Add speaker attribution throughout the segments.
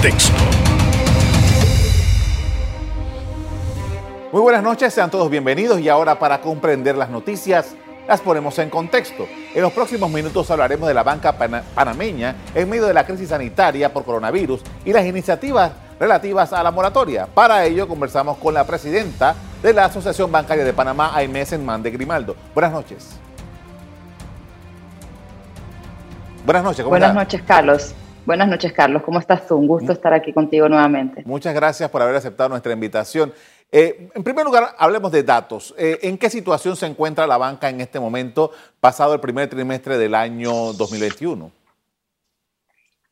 Speaker 1: contexto.
Speaker 2: Muy buenas noches, sean todos bienvenidos y ahora para comprender las noticias las ponemos en contexto. En los próximos minutos hablaremos de la banca panameña en medio de la crisis sanitaria por coronavirus y las iniciativas relativas a la moratoria. Para ello conversamos con la presidenta de la Asociación Bancaria de Panamá, Aimé Senman de Grimaldo. Buenas noches.
Speaker 3: Buenas noches, ¿cómo Buenas noches, Carlos. Buenas noches, Carlos. ¿Cómo estás tú? Un gusto estar aquí contigo nuevamente.
Speaker 2: Muchas gracias por haber aceptado nuestra invitación. Eh, en primer lugar, hablemos de datos. Eh, ¿En qué situación se encuentra la banca en este momento, pasado el primer trimestre del año 2021?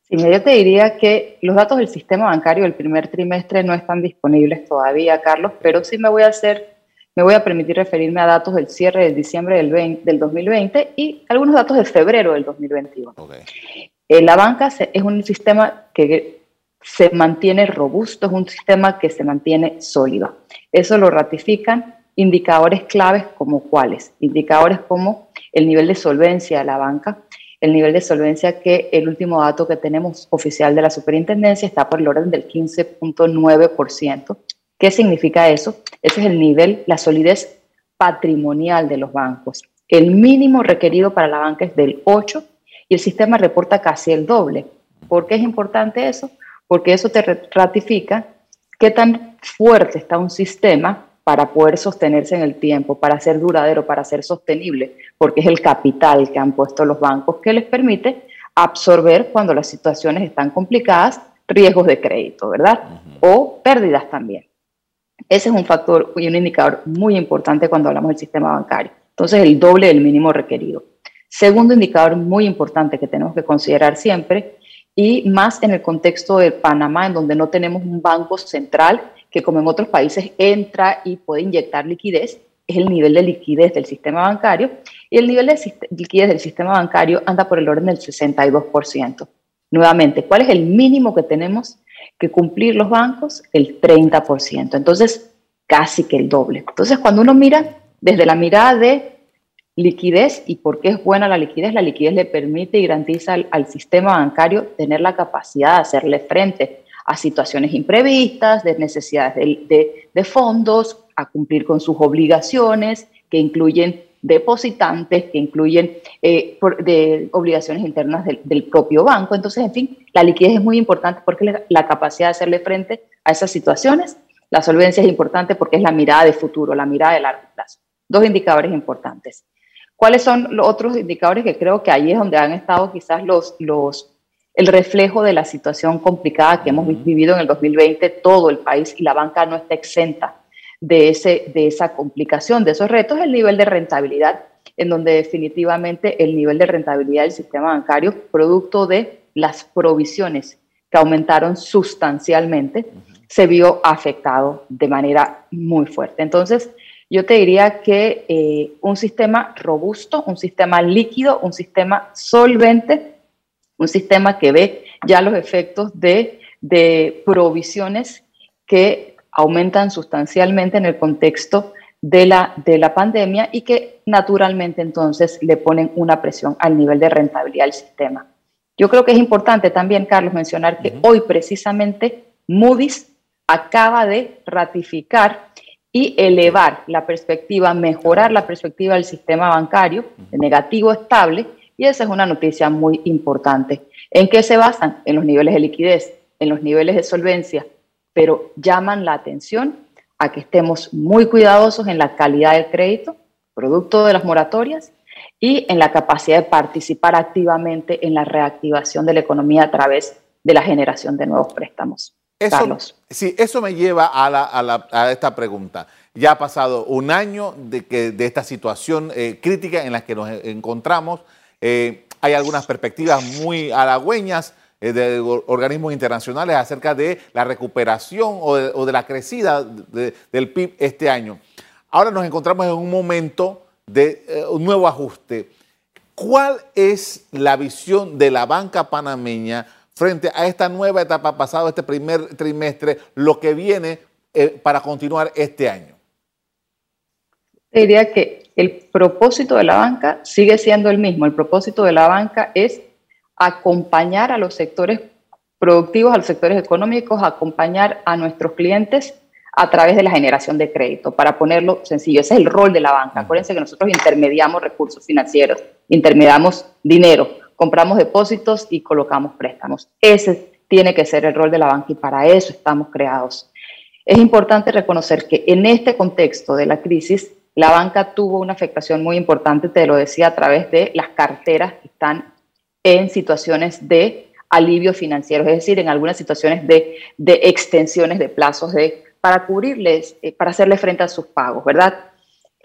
Speaker 3: Sí, yo te diría que los datos del sistema bancario del primer trimestre no están disponibles todavía, Carlos, pero sí me voy a hacer, me voy a permitir referirme a datos del cierre de diciembre del, del 2020 y algunos datos de febrero del 2021. Eh, la banca es un sistema que se mantiene robusto, es un sistema que se mantiene sólido. Eso lo ratifican indicadores claves como cuáles, indicadores como el nivel de solvencia de la banca, el nivel de solvencia que el último dato que tenemos oficial de la superintendencia está por el orden del 15.9%. ¿Qué significa eso? Ese es el nivel, la solidez patrimonial de los bancos. El mínimo requerido para la banca es del 8 y el sistema reporta casi el doble. ¿Por qué es importante eso? Porque eso te ratifica qué tan fuerte está un sistema para poder sostenerse en el tiempo, para ser duradero, para ser sostenible, porque es el capital que han puesto los bancos que les permite absorber cuando las situaciones están complicadas riesgos de crédito, ¿verdad? O pérdidas también. Ese es un factor y un indicador muy importante cuando hablamos del sistema bancario. Entonces, el doble del mínimo requerido. Segundo indicador muy importante que tenemos que considerar siempre, y más en el contexto de Panamá, en donde no tenemos un banco central que como en otros países entra y puede inyectar liquidez, es el nivel de liquidez del sistema bancario, y el nivel de liquidez del sistema bancario anda por el orden del 62%. Nuevamente, ¿cuál es el mínimo que tenemos que cumplir los bancos? El 30%. Entonces, casi que el doble. Entonces, cuando uno mira desde la mirada de liquidez y por qué es buena la liquidez. La liquidez le permite y garantiza al, sistema bancario tener la capacidad de hacerle frente a situaciones imprevistas, de necesidades de, fondos, a cumplir con sus obligaciones, que incluyen depositantes, que incluyen eh, de obligaciones internas del, propio banco. Entonces, en fin, la liquidez es muy importante porque la, la capacidad de hacerle frente a esas situaciones. La solvencia es importante porque es la mirada de futuro, la mirada de largo plazo. Dos indicadores importantes. ¿Cuáles son los otros indicadores que creo que ahí es donde han estado quizás los, los, el reflejo de la situación complicada que hemos vivido en el 2020, todo el país y la banca no está exenta de, ese, de esa complicación, de esos retos, el nivel de rentabilidad, en donde definitivamente el nivel de rentabilidad del sistema bancario, producto de las provisiones que aumentaron sustancialmente, se vio afectado de manera muy fuerte. Entonces, yo te diría que eh, un sistema robusto, un sistema líquido, un sistema solvente, un sistema que ve ya los efectos de, provisiones que aumentan sustancialmente en el contexto de la, de la pandemia y que naturalmente entonces le ponen una presión al nivel de rentabilidad del sistema. Yo creo que es importante también, Carlos, mencionar que hoy precisamente Moody's acaba de ratificar y elevar la perspectiva, mejorar la perspectiva del sistema bancario de negativo estable, y esa es una noticia muy importante. ¿En qué se basan? En los niveles de liquidez, en los niveles de solvencia, pero llaman la atención a que estemos muy cuidadosos en la calidad del crédito, producto de las moratorias, y en la capacidad de participar activamente en la reactivación de la economía a través de la generación de nuevos préstamos.
Speaker 2: Eso, Sí, eso me lleva a, esta pregunta. Ya ha pasado un año de, que, de esta situación eh, crítica en la que nos encontramos. Eh, hay algunas perspectivas muy halagüeñas eh, de organismos internacionales acerca de la recuperación o de, la crecida del PIB este año. Ahora nos encontramos en un momento de un nuevo ajuste. ¿Cuál es la visión de la banca panameña frente a esta nueva etapa pasado este primer trimestre, lo que viene eh, para continuar este año?
Speaker 3: Diría que el propósito de la banca sigue siendo el mismo. El propósito de la banca es acompañar a los sectores productivos, a los sectores económicos, acompañar a nuestros clientes a través de la generación de crédito, para ponerlo sencillo. Ese es el rol de la banca. Acuérdense que nosotros intermediamos recursos financieros, intermediamos dinero, compramos depósitos y colocamos préstamos. Ese tiene que ser el rol de la banca y para eso estamos creados. Es importante reconocer que en este contexto de la crisis, la banca tuvo una afectación muy importante, te lo decía, a través de las carteras que están en situaciones de alivio financiero, es decir, en algunas situaciones de, de extensiones de plazos de para cubrirles, eh, para hacerle frente a sus pagos, ¿verdad?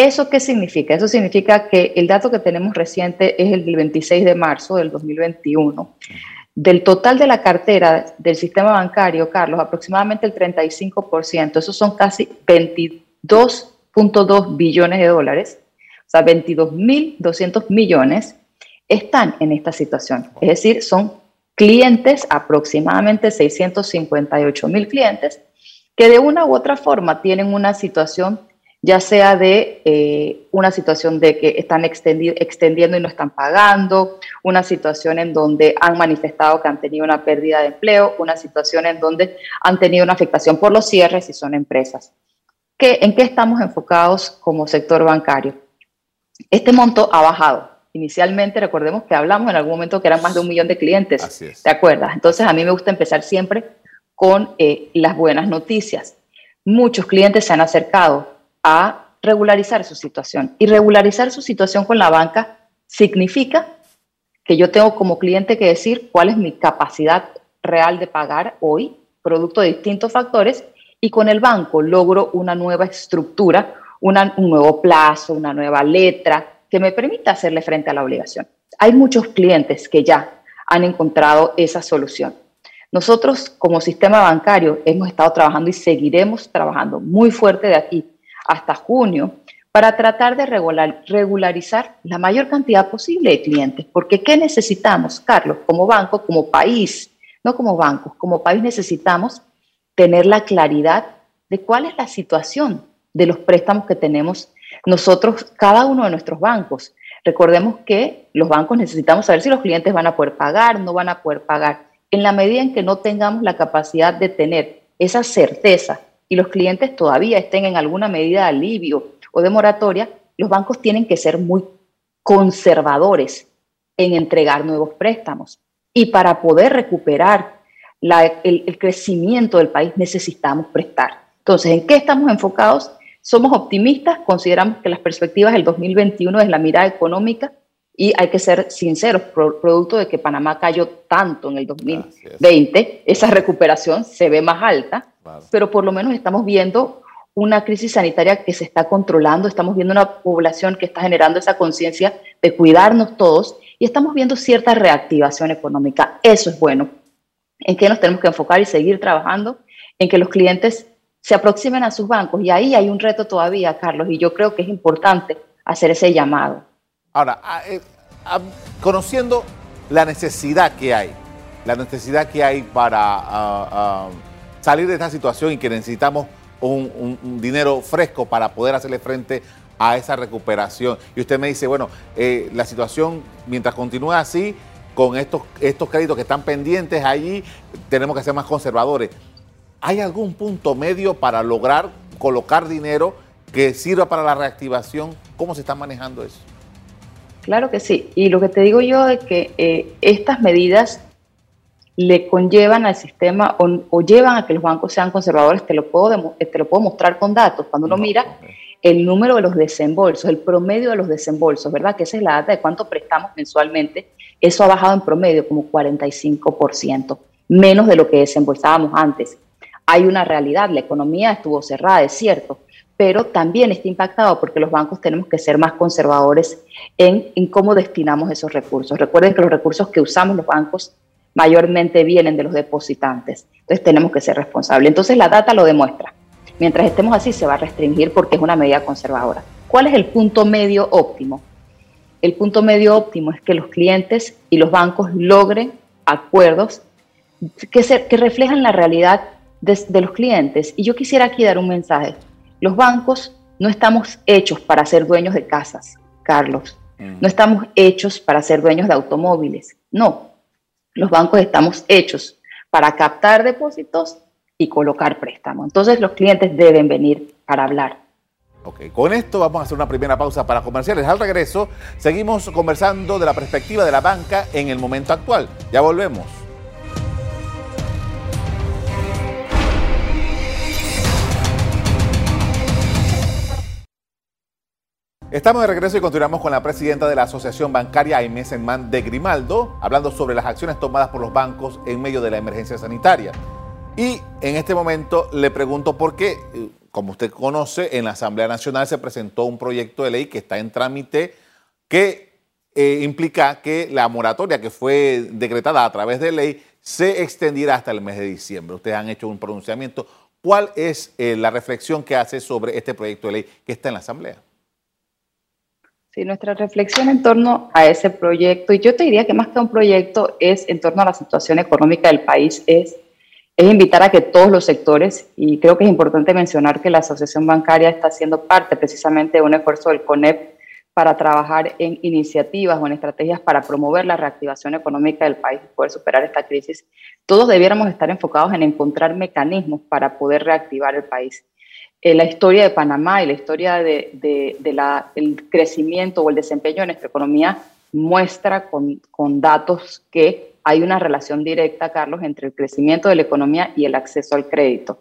Speaker 3: ¿Eso qué significa? Eso significa que el dato que tenemos reciente es el del 26 de marzo del 2021. Del total de la cartera del sistema bancario, Carlos, aproximadamente el 35%, esos son casi 22.2 billones de dólares, o sea, 22.200 millones, están en esta situación. Es decir, son clientes, aproximadamente 658 mil clientes, que de una u otra forma tienen una situación, ya sea de eh, una situación de que están extendiendo y no están pagando, una situación en donde han manifestado que han tenido una pérdida de empleo, una situación en donde han tenido una afectación por los cierres y son empresas. ¿Qué, ¿En qué estamos enfocados como sector bancario? Este monto ha bajado. Inicialmente, recordemos que hablamos en algún momento que eran más de un millón de clientes. Así ¿Te acuerdas? Entonces, a mí me gusta empezar siempre con eh, las buenas noticias. Muchos clientes se han acercado a regularizar su situación y regularizar su situación con la banca significa que yo tengo como cliente que decir cuál es mi capacidad real de pagar hoy, producto de distintos factores, y con el banco logro una nueva estructura, un nuevo plazo, una nueva letra que me permita hacerle frente a la obligación. Hay muchos clientes que ya han encontrado esa solución. Nosotros como sistema bancario hemos estado trabajando y seguiremos trabajando muy fuerte de aquí hasta junio para tratar de regularizar la mayor cantidad posible de clientes. Porque ¿qué necesitamos, Carlos? Como banco, como país, no como bancos, como país necesitamos tener la claridad de cuál es la situación de los préstamos que tenemos nosotros, cada uno de nuestros bancos. Recordemos que los bancos necesitamos saber si los clientes van a poder pagar, no van a poder pagar en la medida en que no tengamos la capacidad de tener esa certeza y los clientes todavía estén en alguna medida de alivio o de moratoria, los bancos tienen que ser muy conservadores en entregar nuevos préstamos. Y para poder recuperar el, el crecimiento del país necesitamos prestar. Entonces, ¿en qué estamos enfocados? Somos optimistas, consideramos que las perspectivas del 2021 es la mirada económica y hay que ser sinceros, producto de que Panamá cayó tanto en el 2020, esa recuperación se ve más alta, pero por lo menos estamos viendo una crisis sanitaria que se está controlando, estamos viendo una población que está generando esa conciencia de cuidarnos todos y estamos viendo cierta reactivación económica. Eso es bueno. ¿En qué nos tenemos que enfocar y seguir trabajando? En que los clientes se aproximen a sus bancos y ahí hay un reto todavía, Carlos, y yo creo que es importante hacer ese llamado.
Speaker 2: Ahora, eh, conociendo la necesidad que hay, la necesidad que hay para salir de esta situación y que necesitamos un, dinero fresco para poder hacerle frente a esa recuperación. Y usted me dice, bueno, eh, la situación, mientras continúe así, con estos, estos créditos que están pendientes allí, tenemos que ser más conservadores. ¿Hay algún punto medio para lograr colocar dinero que sirva para la reactivación? ¿Cómo se está manejando eso?
Speaker 3: Claro que sí. Y lo que te digo yo es que eh, estas medidas le conllevan al sistema o, llevan a que los bancos sean conservadores. Te lo puedo, te lo puedo mostrar con datos. Cuando uno mira el número de los desembolsos, el promedio de los desembolsos, ¿verdad? Que esa es la data de cuánto prestamos mensualmente. Eso ha bajado en promedio como 45%, menos de lo que desembolsábamos antes. Hay una realidad, la economía estuvo cerrada, es cierto, pero también está impactado porque los bancos tenemos que ser más conservadores en, cómo destinamos esos recursos. Recuerden que los recursos que usamos los bancos mayormente vienen de los depositantes, entonces tenemos que ser responsables. Entonces la data lo demuestra. Mientras estemos así se va a restringir porque es una medida conservadora. ¿Cuál es el punto medio óptimo? El punto medio óptimo es que los clientes y los bancos logren acuerdos que, que reflejan la realidad de los clientes. Y yo quisiera aquí dar un mensaje los bancos no estamos hechos para ser dueños de casas, Carlos. Mm. No estamos hechos para ser dueños de automóviles. No. Los bancos estamos hechos para captar depósitos y colocar préstamos. Entonces los clientes deben venir para hablar.
Speaker 2: Ok, con esto vamos a hacer una primera pausa para comerciales. Al regreso, seguimos conversando de la perspectiva de la banca en el momento actual. Ya volvemos. Estamos de regreso y continuamos con la presidenta de la Asociación Bancaria, Aimee Senman de Grimaldo, hablando sobre las acciones tomadas por los bancos en medio de la emergencia sanitaria. Y en este momento le pregunto por qué, eh, como usted conoce, en la Asamblea Nacional se presentó un proyecto de ley que está en trámite que eh, implica que la moratoria que fue decretada a través de ley se extendiera hasta el mes de diciembre. Ustedes han hecho un pronunciamiento. ¿Cuál es eh, la reflexión que hace sobre este proyecto de ley que está en la Asamblea?
Speaker 3: Sí, nuestra reflexión en torno a ese proyecto, y yo te diría que más que un proyecto es en torno a la situación económica del país, es, es invitar a que todos los sectores, y creo que es importante mencionar que la Asociación Bancaria está siendo parte precisamente de un esfuerzo del CONEP para trabajar en iniciativas o en estrategias para promover la reactivación económica del país y poder superar esta crisis, todos debiéramos estar enfocados en encontrar mecanismos para poder reactivar el país. Eh, la historia de Panamá y la historia del de, crecimiento o el desempeño de nuestra economía muestra con, con, datos que hay una relación directa, Carlos, entre el crecimiento de la economía y el acceso al crédito.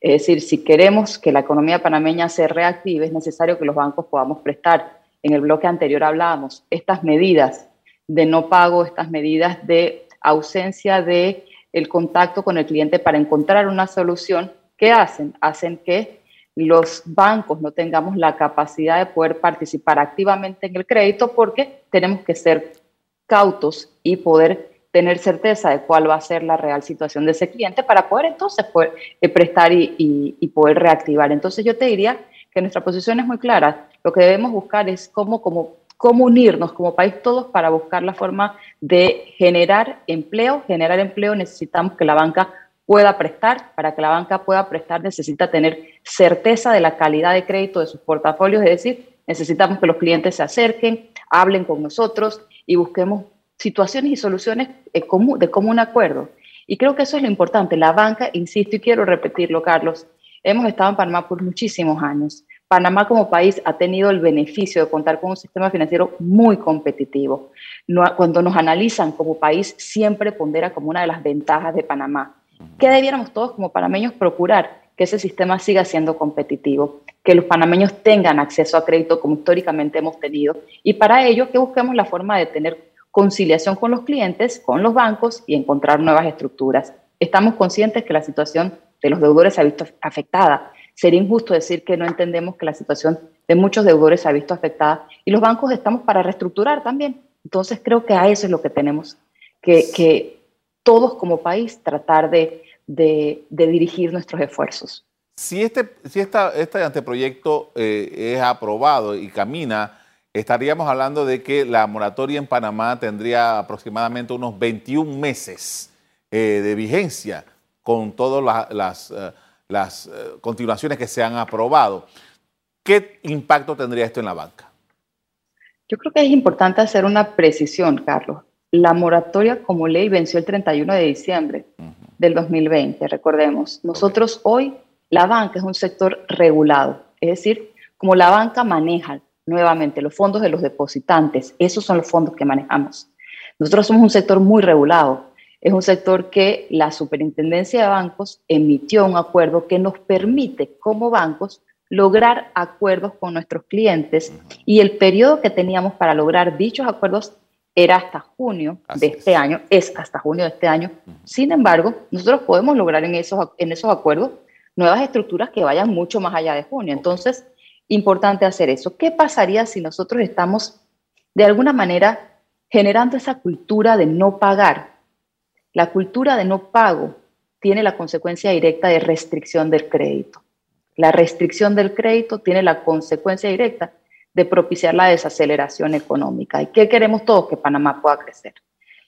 Speaker 3: Es decir, si queremos que la economía panameña se reactive, es necesario que los bancos podamos prestar. En el bloque anterior hablábamos, estas medidas de no pago, estas medidas de ausencia de el contacto con el cliente para encontrar una solución, ¿qué hacen? Hacen que los bancos no tengamos la capacidad de poder participar activamente en el crédito porque tenemos que ser cautos y poder tener certeza de cuál va a ser la real situación de ese cliente para poder entonces eh, prestar y, poder reactivar. Entonces yo te diría que nuestra posición es muy clara. Lo que debemos buscar es cómo, cómo, cómo unirnos como país todos para buscar la forma de generar empleo. Generar empleo necesitamos que la banca pueda prestar. Para que la banca pueda prestar necesita tener certeza de la calidad de crédito de sus portafolios, es decir, necesitamos que los clientes se acerquen, hablen con nosotros y busquemos situaciones y soluciones de común acuerdo. Y creo que eso es lo importante. La banca, insisto y quiero repetirlo, Carlos, hemos estado en Panamá por muchísimos años. Panamá como país ha tenido el beneficio de contar con un sistema financiero muy competitivo. Cuando nos analizan como país, siempre pondera como una de las ventajas de Panamá ¿Qué debiéramos todos como panameños procurar? Que ese sistema siga siendo competitivo, que los panameños tengan acceso a crédito como históricamente hemos tenido y para ello que busquemos la forma de tener conciliación con los clientes, con los bancos y encontrar nuevas estructuras. Estamos conscientes que la situación de los deudores se ha visto afectada. Sería injusto decir que no entendemos que la situación de muchos deudores se ha visto afectada y los bancos estamos para reestructurar también. Entonces creo que a eso es lo que tenemos que, que todos como país tratar de, dirigir nuestros esfuerzos.
Speaker 2: Si este, si este anteproyecto eh, es aprobado y camina, estaríamos hablando de que la moratoria en Panamá tendría aproximadamente unos 21 meses eh, de vigencia con todas las, las eh, continuaciones que se han aprobado. ¿Qué impacto tendría esto en la banca?
Speaker 3: Yo creo que es importante hacer una precisión, Carlos la moratoria como ley venció el 31 de diciembre del 2020, recordemos. Nosotros hoy, la banca es un sector regulado, es decir, como la banca maneja nuevamente los fondos de los depositantes, esos son los fondos que manejamos. Nosotros somos un sector muy regulado, es un sector que la Superintendencia de Bancos emitió un acuerdo que nos permite como bancos lograr acuerdos con nuestros clientes y el periodo que teníamos para lograr dichos acuerdos era hasta junio de este año, es hasta junio de este año. Sin embargo, nosotros podemos lograr en esos, en esos acuerdos nuevas estructuras que vayan mucho más allá de junio. Entonces, importante hacer eso. ¿Qué pasaría si nosotros estamos de alguna manera generando esa cultura de no pagar? La cultura de no pago tiene la consecuencia directa de restricción del crédito. La restricción del crédito tiene la consecuencia directa de propiciar la desaceleración económica. ¿Y qué queremos todos? Que Panamá pueda crecer.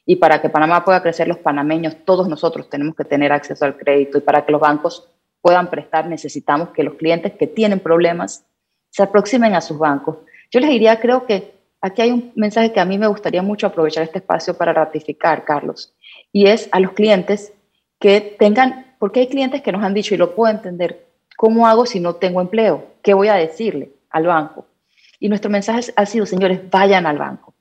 Speaker 3: Y para que Panamá pueda crecer, los panameños, todos nosotros tenemos que tener acceso al crédito. Y para que los bancos puedan prestar, necesitamos que los clientes que tienen problemas se aproximen a sus bancos. Yo les diría, creo que aquí hay un mensaje que a mí me gustaría mucho aprovechar este espacio para ratificar, Carlos, y es a los clientes que tengan, porque hay clientes que nos han dicho, y lo puedo entender, ¿cómo hago si no tengo empleo? ¿Qué voy a decirle al banco? Y nuestro mensaje ha sido, señores, vayan al banco,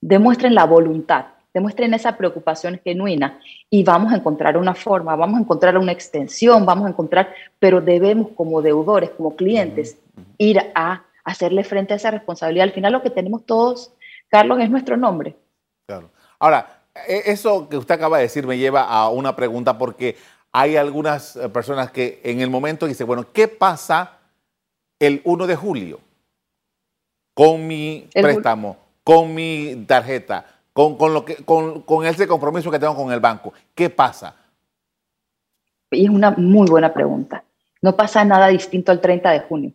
Speaker 3: demuestren la voluntad, demuestren esa preocupación genuina y vamos a encontrar una forma, vamos a encontrar una extensión, vamos a encontrar, pero debemos como deudores, como clientes, ir a hacerle frente a esa responsabilidad. Al final lo que tenemos todos, Carlos, es nuestro nombre.
Speaker 2: Claro. Ahora, e, eso que usted acaba de decir me lleva a una pregunta porque hay algunas eh, personas que en el momento dicen, bueno, ¿qué pasa el 1 de julio con mi préstamo, con mi tarjeta? con, lo que, con, ese compromiso que tengo con el banco. ¿Qué pasa?
Speaker 3: Y es una muy buena pregunta. No pasa nada distinto al 30 de junio.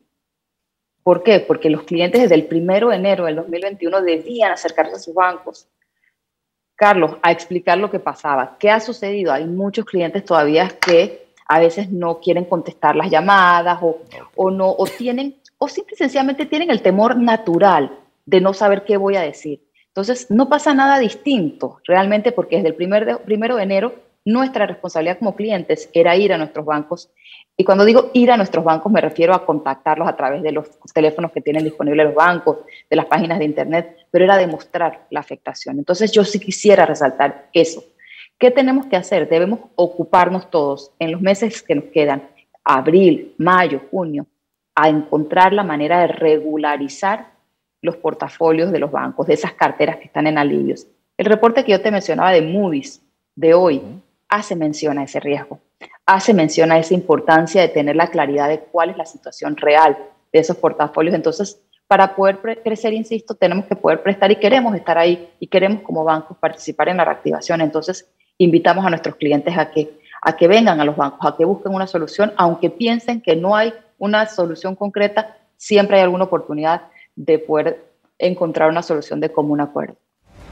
Speaker 3: ¿Por qué? Porque los clientes desde el 1 de enero del 2021 debían acercarse a sus bancos. Carlos, a explicar lo que pasaba. ¿Qué ha sucedido? Hay muchos clientes todavía que a veces no quieren contestar las llamadas o, o no, o tienen, o simple y sencillamente tienen el temor natural de no saber qué voy a decir. Entonces, no pasa nada distinto realmente porque desde el primer primero de enero nuestra responsabilidad como clientes era ir a nuestros bancos. Y cuando digo ir a nuestros bancos me refiero a contactarlos a través de los teléfonos que tienen disponibles los bancos, de las páginas de internet, pero era demostrar la afectación. Entonces yo sí quisiera resaltar eso. ¿Qué tenemos que hacer? Debemos ocuparnos todos en los meses que nos quedan, abril, mayo, junio, a encontrar la manera de regularizar los portafolios de los bancos, de esas carteras que están en alivios. El reporte que yo te mencionaba de Moody's de hoy hace mención a ese riesgo, hace mención a esa importancia de tener la claridad de cuál es la situación real de esos portafolios. Entonces, para poder crecer, insisto, tenemos que poder prestar y queremos estar ahí y queremos como bancos participar en la reactivación. Entonces, invitamos a nuestros clientes a que, a que vengan a los bancos, a que busquen una solución, aunque piensen que no hay una solución concreta, siempre hay alguna oportunidad de poder encontrar una solución de común acuerdo.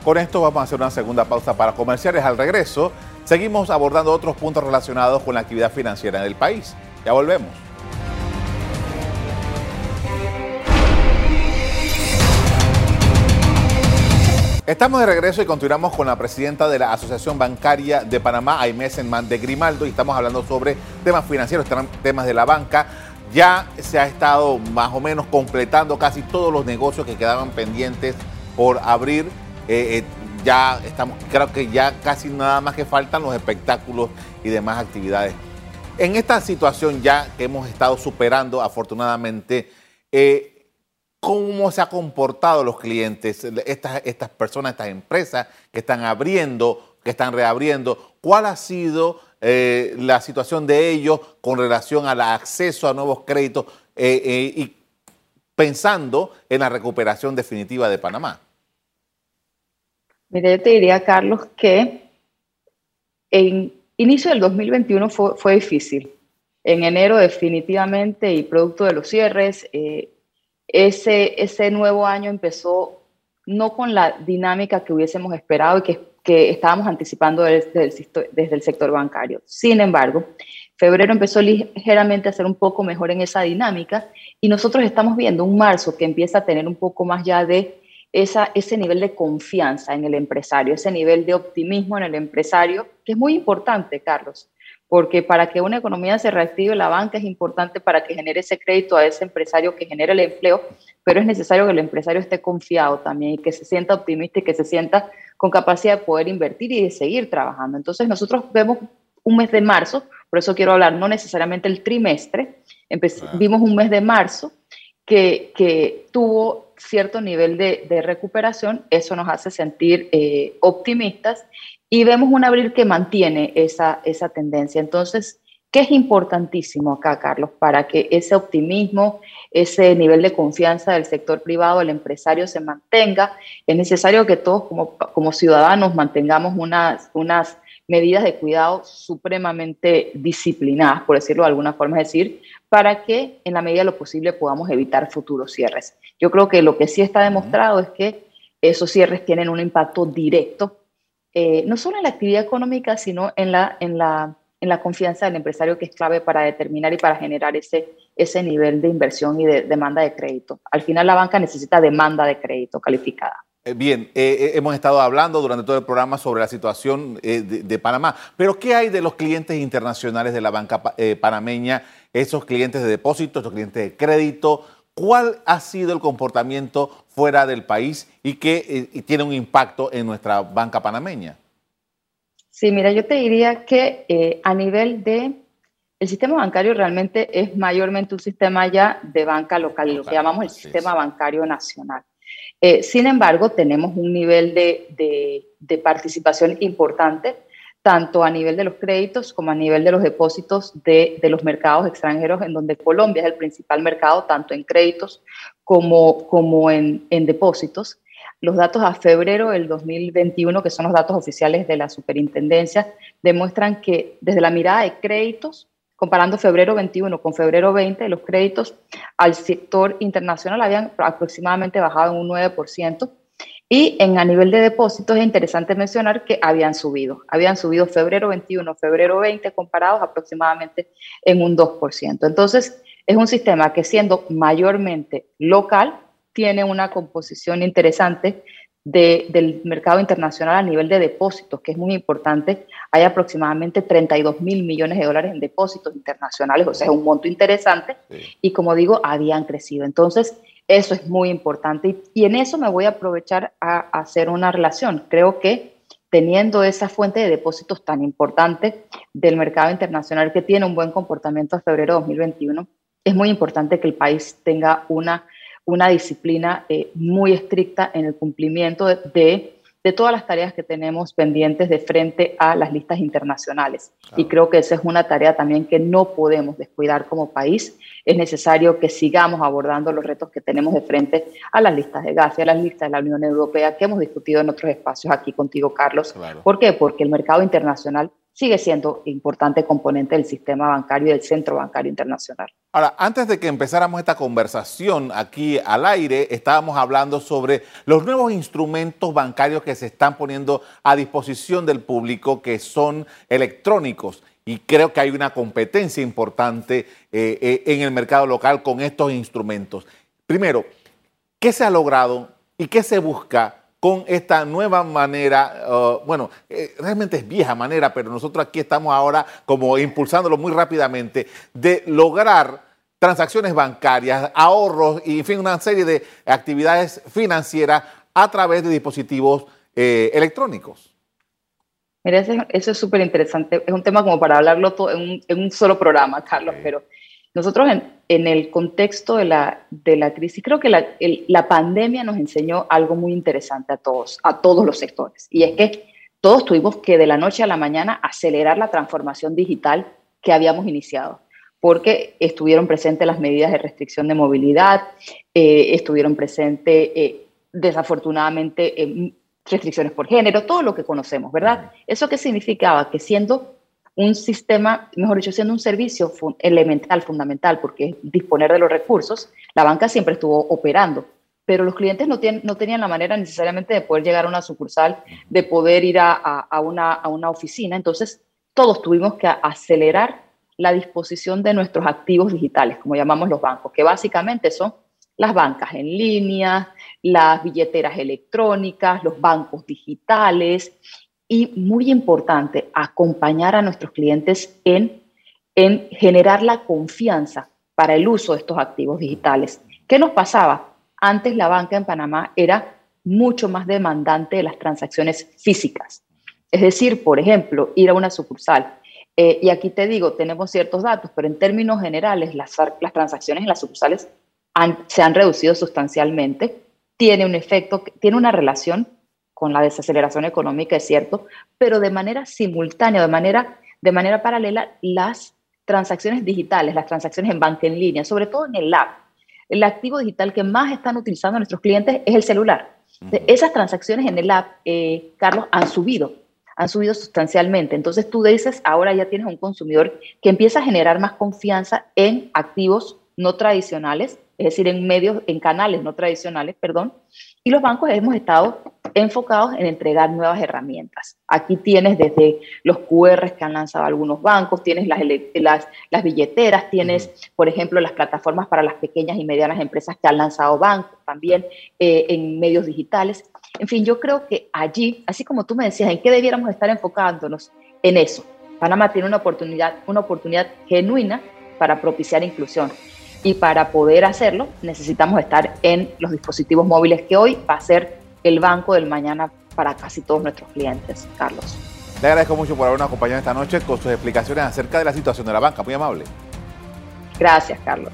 Speaker 2: Con esto vamos a hacer una segunda pausa para comerciales. Al regreso, seguimos abordando otros puntos relacionados con la actividad financiera en el país. Ya volvemos. Estamos de regreso y continuamos con la presidenta de la Asociación Bancaria de Panamá, Aimés Enman de Grimaldo, y estamos hablando sobre temas financieros, temas de la banca. Ya se ha estado más o menos completando casi todos los negocios que quedaban pendientes por abrir. Eh, eh, ya estamos, creo que ya casi nada más que faltan los espectáculos y demás actividades. En esta situación ya que hemos estado superando, afortunadamente, eh, ¿cómo se han comportado los clientes, estas, estas personas, estas empresas que están abriendo, que están reabriendo? ¿Cuál ha sido eh, la situación de ellos con relación al acceso a nuevos créditos eh, eh, y pensando en la recuperación definitiva de Panamá.
Speaker 3: Mire, yo te diría, Carlos, que en inicio del 2021 fue, fue difícil. En enero definitivamente y producto de los cierres, ese, ese nuevo año empezó no con la dinámica que hubiésemos esperado y que que estábamos anticipando desde el, sector bancario. Sin embargo, febrero empezó ligeramente a ser un poco mejor en esa dinámica y nosotros estamos viendo un marzo que empieza a tener un poco más ya de esa, ese nivel de confianza en el empresario, ese nivel de optimismo en el empresario, que es muy importante, Carlos, porque para que una economía se reactive, la banca es importante para que genere ese crédito a ese empresario que genere el empleo, pero es necesario que el empresario esté confiado también y que se sienta optimista y que se sienta con capacidad de poder invertir y de seguir trabajando. Entonces nosotros vemos un mes de marzo, por eso quiero hablar no necesariamente el trimestre, vimos un mes de marzo que, que tuvo cierto nivel de, de, recuperación, eso nos hace sentir eh, optimistas y vemos un abril que mantiene esa, esa tendencia. Entonces, ¿qué es importantísimo acá, Carlos, para que ese optimismo, ese nivel de confianza del sector privado, el empresario se mantenga, es necesario que todos como, ciudadanos mantengamos unas, unas medidas de cuidado supremamente disciplinadas, por decirlo de alguna forma, es decir, para que en la medida de lo posible podamos evitar futuros cierres. Yo creo que lo que sí está demostrado es que esos cierres tienen un impacto directo, eh, no solo en la actividad económica, sino en la, en la en la confianza del empresario que es clave para determinar y para generar ese, ese nivel de inversión y de demanda de crédito. Al final la banca necesita demanda de crédito calificada.
Speaker 2: Eh, bien, eh, hemos estado hablando durante todo el programa sobre la situación de, Panamá, pero ¿qué hay de los clientes internacionales de la banca panameña, esos clientes de depósito, esos clientes de crédito? ¿Cuál ha sido el comportamiento fuera del país y que tiene un impacto en nuestra banca panameña?
Speaker 3: Sí, mira, yo te diría que a nivel de el sistema bancario realmente es mayormente un sistema ya de banca local, lo que llamamos el sistema bancario nacional. Eh, sin embargo, tenemos un nivel de, participación importante, tanto a nivel de los créditos como a nivel de los depósitos de, los mercados extranjeros, en donde Colombia es el principal mercado, tanto en créditos como, como en, en depósitos. Los datos a febrero del 2021, que son los datos oficiales de la superintendencia, demuestran que desde la mirada de créditos, comparando febrero 21 con febrero 20, los créditos al sector internacional habían aproximadamente bajado en un 9%. Y en a nivel de depósitos es interesante mencionar que habían subido. Habían subido febrero 21, febrero 20 comparados aproximadamente en un 2%. Entonces, es un sistema que siendo mayormente local, tiene una composición interesante del mercado internacional a nivel de depósitos, que es muy importante. Hay aproximadamente 32 mil millones de dólares en depósitos internacionales, o sea, es un monto interesante. Y como digo, habían crecido. Entonces, eso es muy importante. Y, en eso me voy a aprovechar a, a hacer una relación. Creo que teniendo esa fuente de depósitos tan importante del mercado internacional que tiene un buen comportamiento a febrero de 2021, es muy importante que el país tenga una una disciplina eh, muy estricta en el cumplimiento de, todas las tareas que tenemos pendientes de frente a las listas internacionales. Y creo que esa es una tarea también que no podemos descuidar como país. Es necesario que sigamos abordando los retos que tenemos de frente a las listas de gas y a las listas de la Unión Europea que hemos discutido en otros espacios aquí contigo, Carlos. ¿Por qué? Porque el mercado internacional sigue siendo importante componente del sistema bancario y del centro bancario internacional.
Speaker 2: Ahora, antes de que empezáramos esta conversación aquí al aire, estábamos hablando sobre los nuevos instrumentos bancarios que se están poniendo a disposición del público que son electrónicos. Y creo que hay una competencia importante eh, eh, en el mercado local con estos instrumentos. Primero, ¿qué se ha logrado y qué se busca con esta nueva manera, uh, bueno, eh, realmente es vieja manera, pero nosotros aquí estamos ahora como impulsándolo muy rápidamente, de lograr transacciones bancarias, ahorros y, en fin, una serie de actividades financieras a través de dispositivos eh, electrónicos.
Speaker 3: Mira, eso, es súper interesante. Es un tema como para hablarlo todo en, un, solo programa, Carlos, pero nosotros en, el contexto de la, de la crisis, creo que la, la, pandemia nos enseñó algo muy interesante a todos, a todos los sectores, y es que todos tuvimos que de la noche a la mañana acelerar la transformación digital que habíamos iniciado, porque estuvieron presentes las medidas de restricción de movilidad, eh, estuvieron presentes, eh, desafortunadamente, eh, restricciones por género, todo lo que conocemos, ¿verdad? ¿Eso qué significaba? Que siendo un sistema, mejor dicho, siendo un servicio elemental, fundamental, porque disponer de los recursos, la banca siempre estuvo operando, pero los clientes no, no tenían la manera necesariamente de poder llegar a una sucursal, de poder ir a, una, a una oficina. Entonces, todos tuvimos que acelerar la disposición de nuestros activos digitales, como llamamos los bancos, que básicamente son las bancas en línea, las billeteras electrónicas, los bancos digitales y muy importante, acompañar a nuestros clientes en, en generar la confianza para el uso de estos activos digitales. ¿Qué nos pasaba? Antes la banca en Panamá era mucho más demandante de las transacciones físicas. Es decir, por ejemplo, ir a una sucursal. Eh, y aquí te digo, tenemos ciertos datos, pero en términos generales las, las transacciones en las sucursales se han reducido sustancialmente. Tiene un efecto, tiene una relación con la desaceleración económica, es cierto, pero de manera simultánea, de manera, de manera paralela, las transacciones digitales, las transacciones en banca en línea, sobre todo en el app. El activo digital que más están utilizando nuestros clientes es el celular. Esas transacciones en el app, eh, Carlos, han subido, han subido sustancialmente. Entonces tú dices, ahora ya tienes un consumidor que empieza a generar más confianza en activos no tradicionales, es decir, en medios, en canales no tradicionales, perdón, y los bancos hemos estado enfocados en entregar nuevas herramientas. Aquí tienes desde los QRs que han lanzado algunos bancos, tienes las, las, las billeteras, tienes, por ejemplo, las plataformas para las pequeñas y medianas empresas que han lanzado bancos también eh, en medios digitales. En fin, yo creo que allí, así como tú me decías, ¿en qué debiéramos estar enfocándonos? En eso. Panamá tiene una oportunidad, una oportunidad genuina para propiciar inclusión. Y para poder hacerlo necesitamos estar en los dispositivos móviles que hoy va a ser el banco del mañana para casi todos nuestros clientes, Carlos.
Speaker 2: Le agradezco mucho por habernos acompañado esta noche con sus explicaciones acerca de la situación de la banca. Muy amable.
Speaker 3: Gracias, Carlos.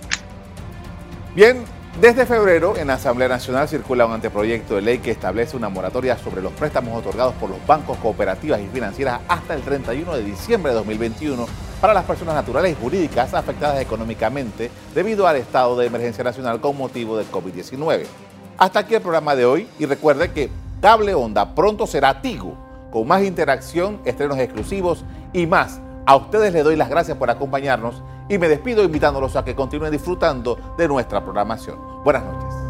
Speaker 2: Bien, desde febrero en la Asamblea Nacional circula un anteproyecto de ley que establece una moratoria sobre los préstamos otorgados por los bancos, cooperativas y financieras hasta el 31 de diciembre de 2021 para las personas naturales y jurídicas afectadas económicamente debido al estado de emergencia nacional con motivo del COVID-19. Hasta aquí el programa de hoy y recuerde que Cable Onda pronto será Tigo, con más interacción, estrenos exclusivos y más. A ustedes les doy las gracias por acompañarnos y me despido invitándolos a que continúen disfrutando de nuestra programación. Buenas noches.